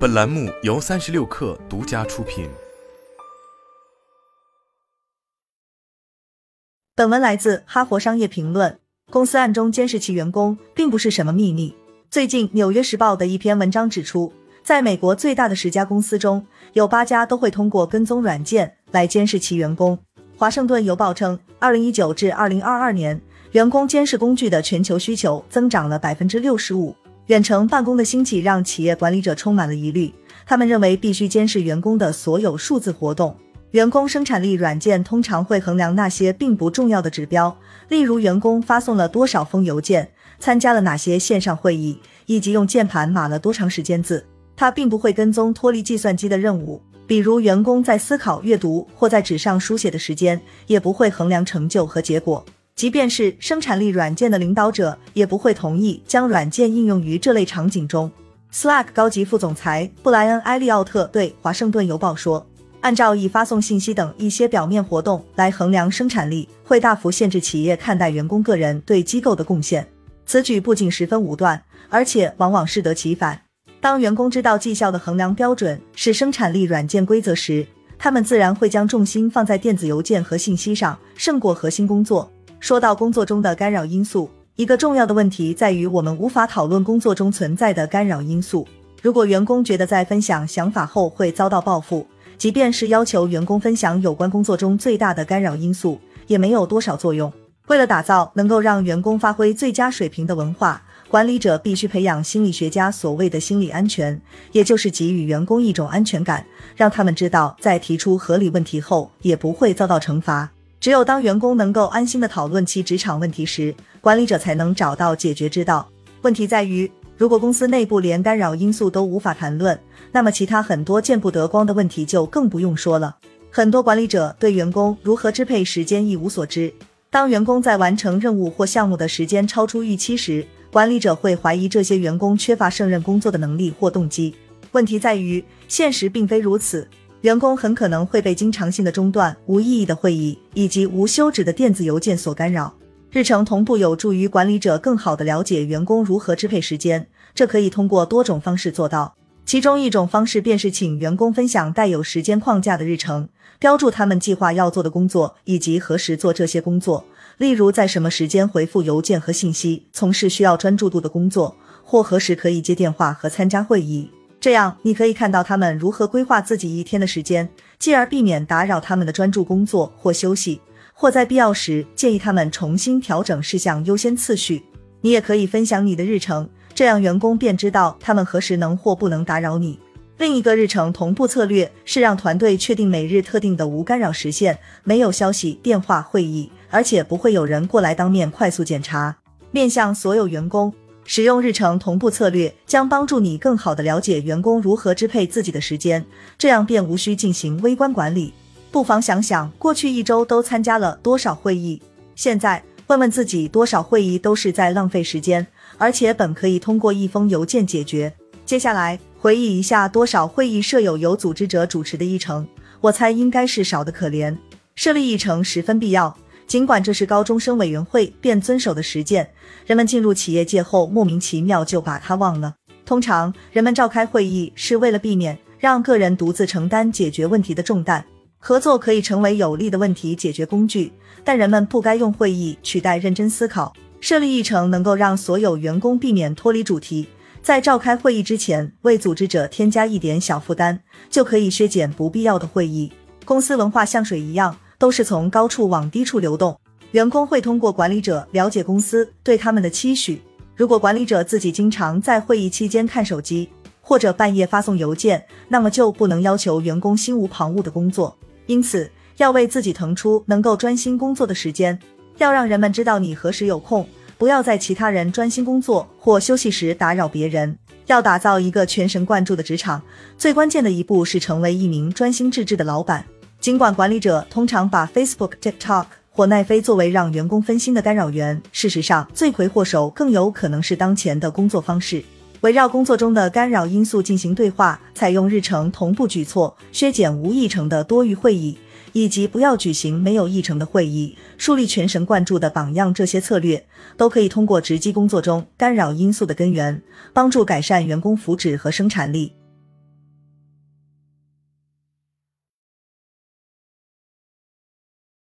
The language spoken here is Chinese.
本栏目由三十六氪独家出品。本文来自《哈佛商业评论》。公司暗中监视其员工，并不是什么秘密。最近，《纽约时报》的一篇文章指出，在美国最大的十家公司中，有八家都会通过跟踪软件来监视其员工。《华盛顿邮报》称，二零一九至二零二二年，员工监视工具的全球需求增长了百分之六十五。远程办公的兴起让企业管理者充满了疑虑，他们认为必须监视员工的所有数字活动。员工生产力软件通常会衡量那些并不重要的指标，例如员工发送了多少封邮件、参加了哪些线上会议，以及用键盘码了多长时间字。它并不会跟踪脱离计算机的任务，比如员工在思考、阅读或在纸上书写的时间，也不会衡量成就和结果。即便是生产力软件的领导者，也不会同意将软件应用于这类场景中。Slack 高级副总裁布莱恩·埃利奥特对《华盛顿邮报》说。按照以发送信息等一些表面活动来衡量生产力，会大幅限制企业看待员工个人对机构的贡献。此举不仅十分武断，而且往往适得其反。当员工知道绩效的衡量标准是生产力软件规则时，他们自然会将重心放在电子邮件和信息上，胜过核心工作。说到工作中的干扰因素，一个重要的问题在于我们无法讨论工作中存在的干扰因素。如果员工觉得在分享想法后会遭到报复，即便是要求员工分享有关工作中最大的干扰因素，也没有多少作用。为了打造能够让员工发挥最佳水平的文化，管理者必须培养心理学家所谓的心理安全，也就是给予员工一种安全感，让他们知道在提出合理问题后也不会遭到惩罚。只有当员工能够安心的讨论其职场问题时，管理者才能找到解决之道。问题在于。如果公司内部连干扰因素都无法谈论，那么其他很多见不得光的问题就更不用说了。很多管理者对员工如何支配时间一无所知。当员工在完成任务或项目的时间超出预期时，管理者会怀疑这些员工缺乏胜任工作的能力或动机。问题在于，现实并非如此。员工很可能会被经常性的中断、无意义的会议以及无休止的电子邮件所干扰。日程同步有助于管理者更好地了解员工如何支配时间，这可以通过多种方式做到。其中一种方式便是请员工分享带有时间框架的日程，标注他们计划要做的工作以及何时做这些工作，例如在什么时间回复邮件和信息，从事需要专注度的工作，或何时可以接电话和参加会议。这样你可以看到他们如何规划自己一天的时间，继而避免打扰他们的专注工作或休息。或在必要时建议他们重新调整事项优先次序。你也可以分享你的日程，这样员工便知道他们何时能或不能打扰你。另一个日程同步策略是让团队确定每日特定的无干扰时限，没有消息、电话、会议，而且不会有人过来当面快速检查。面向所有员工，使用日程同步策略将帮助你更好地了解员工如何支配自己的时间，这样便无需进行微观管理。不妨想想，过去一周都参加了多少会议？现在问问自己，多少会议都是在浪费时间，而且本可以通过一封邮件解决。接下来回忆一下，多少会议设有有组织者主持的议程？我猜应该是少得可怜。设立议程十分必要，尽管这是高中生委员会便遵守的实践，人们进入企业界后莫名其妙就把它忘了。通常人们召开会议是为了避免让个人独自承担解决问题的重担。合作可以成为有利的问题解决工具，但人们不该用会议取代认真思考。设立议程能够让所有员工避免脱离主题，在召开会议之前为组织者添加一点小负担，就可以削减不必要的会议。公司文化像水一样，都是从高处往低处流动。员工会通过管理者了解公司对他们的期许。如果管理者自己经常在会议期间看手机，或者半夜发送邮件，那么就不能要求员工心无旁骛的工作。因此，要为自己腾出能够专心工作的时间，要让人们知道你何时有空，不要在其他人专心工作或休息时打扰别人。要打造一个全神贯注的职场，最关键的一步是成为一名专心致志的老板。尽管管理者通常把 Facebook、TikTok 或奈飞作为让员工分心的干扰源，事实上，罪魁祸首更有可能是当前的工作方式。围绕工作中的干扰因素进行对话，采用日程同步举措，削减无议程的多余会议，以及不要举行没有议程的会议，树立全神贯注的榜样，这些策略都可以通过直击工作中干扰因素的根源，帮助改善员工福祉和生产力。